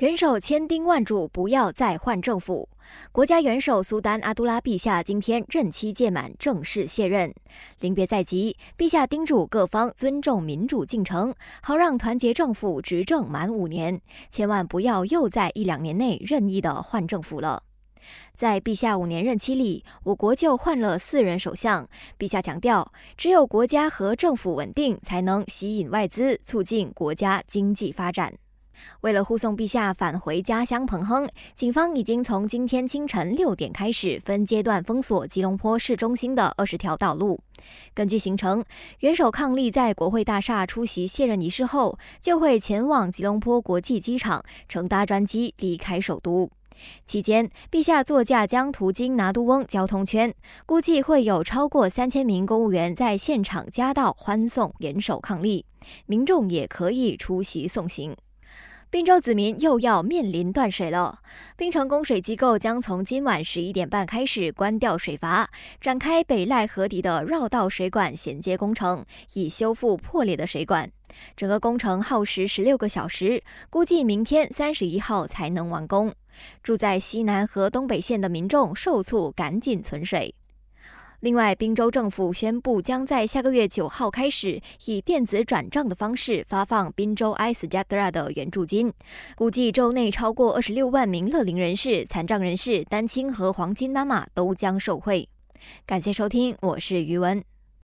元首千叮万嘱，不要再换政府。国家元首苏丹阿杜拉陛下今天任期届满，正式卸任。临别在即，陛下叮嘱各方尊重民主进程，好让团结政府执政满五年，千万不要又在一两年内任意的换政府了。在陛下五年任期里，我国就换了四任首相。陛下强调，只有国家和政府稳定，才能吸引外资，促进国家经济发展。为了护送陛下返回家乡彭亨，警方已经从今天清晨六点开始分阶段封锁吉隆坡市中心的二十条道路。根据行程，元首抗力在国会大厦出席卸任仪式后，就会前往吉隆坡国际机场乘搭专机离开首都。期间，陛下座驾将途经拿督翁交通圈，估计会有超过三千名公务员在现场夹道欢送元首抗力，民众也可以出席送行。滨州子民又要面临断水了。滨城供水机构将从今晚十一点半开始关掉水阀，展开北赖河底的绕道水管衔接工程，以修复破裂的水管。整个工程耗时十六个小时，估计明天三十一号才能完工。住在西南和东北县的民众受促赶紧存水。另外，滨州政府宣布，将在下个月九号开始以电子转账的方式发放滨州 i s j a d r a 的援助金。估计州内超过二十六万名乐龄人士、残障人士、单亲和黄金妈妈都将受惠。感谢收听，我是余文。